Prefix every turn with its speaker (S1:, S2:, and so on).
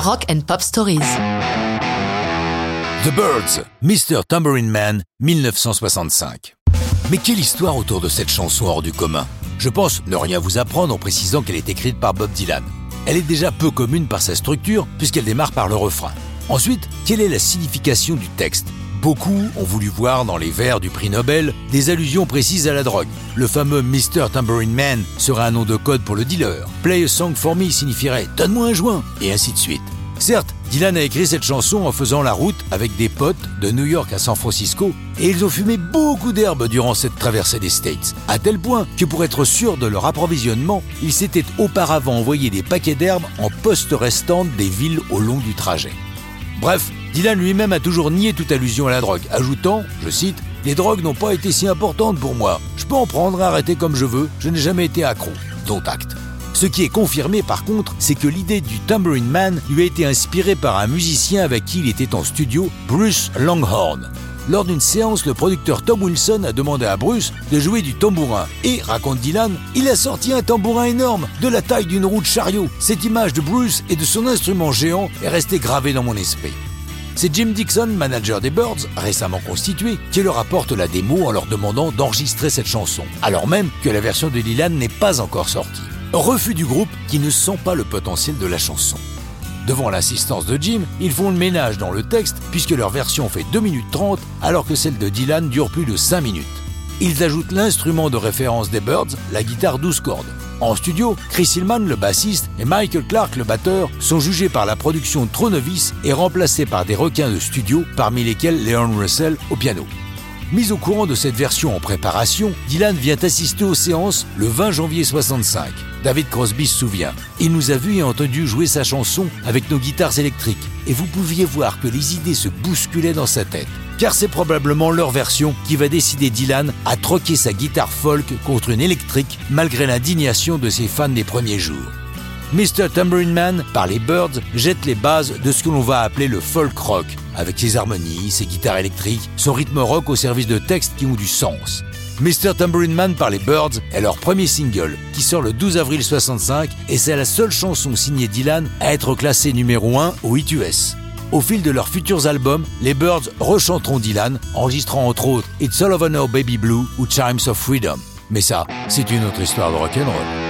S1: Rock and Pop Stories.
S2: The Birds, Mr. Tambourine Man, 1965. Mais quelle histoire autour de cette chanson hors du commun? Je pense ne rien vous apprendre en précisant qu'elle est écrite par Bob Dylan. Elle est déjà peu commune par sa structure puisqu'elle démarre par le refrain. Ensuite, quelle est la signification du texte? Beaucoup ont voulu voir dans les vers du prix Nobel des allusions précises à la drogue. Le fameux Mr. Tambourine Man serait un nom de code pour le dealer. Play a song for me signifierait Donne-moi un joint, et ainsi de suite. Certes, Dylan a écrit cette chanson en faisant la route avec des potes de New York à San Francisco et ils ont fumé beaucoup d'herbe durant cette traversée des States, à tel point que pour être sûr de leur approvisionnement, ils s'étaient auparavant envoyé des paquets d'herbe en poste restante des villes au long du trajet. Bref, Dylan lui-même a toujours nié toute allusion à la drogue, ajoutant, je cite, Les drogues n'ont pas été si importantes pour moi. Je peux en prendre arrêter comme je veux, je n'ai jamais été accro. Dont acte. Ce qui est confirmé par contre, c'est que l'idée du Tambourine Man lui a été inspirée par un musicien avec qui il était en studio, Bruce Longhorn. Lors d'une séance, le producteur Tom Wilson a demandé à Bruce de jouer du tambourin. Et, raconte Dylan, il a sorti un tambourin énorme, de la taille d'une roue de chariot. Cette image de Bruce et de son instrument géant est restée gravée dans mon esprit. C'est Jim Dixon, manager des Birds, récemment constitué, qui leur apporte la démo en leur demandant d'enregistrer cette chanson, alors même que la version de Dylan n'est pas encore sortie. Refus du groupe qui ne sent pas le potentiel de la chanson. Devant l'assistance de Jim, ils font le ménage dans le texte puisque leur version fait 2 minutes 30 alors que celle de Dylan dure plus de 5 minutes. Ils ajoutent l'instrument de référence des Birds, la guitare 12 cordes. En studio, Chris Hillman, le bassiste, et Michael Clark, le batteur, sont jugés par la production trop novice et remplacés par des requins de studio, parmi lesquels Leon Russell au piano. Mis au courant de cette version en préparation, Dylan vient assister aux séances le 20 janvier 65. David Crosby se souvient. Il nous a vu et entendu jouer sa chanson avec nos guitares électriques, et vous pouviez voir que les idées se bousculaient dans sa tête. Car c'est probablement leur version qui va décider Dylan à troquer sa guitare folk contre une électrique, malgré l'indignation de ses fans des premiers jours. Mr. Tambourine Man, par les Birds, jette les bases de ce que l'on va appeler le folk rock, avec ses harmonies, ses guitares électriques, son rythme rock au service de textes qui ont du sens. Mr. Tambourine Man par les Birds est leur premier single, qui sort le 12 avril 65, et c'est la seule chanson signée Dylan à être classée numéro 1 au Hit US. Au fil de leurs futurs albums, les Birds rechanteront Dylan, enregistrant entre autres It's All Over Now Baby Blue ou Chimes of Freedom. Mais ça, c'est une autre histoire de rock'n'roll.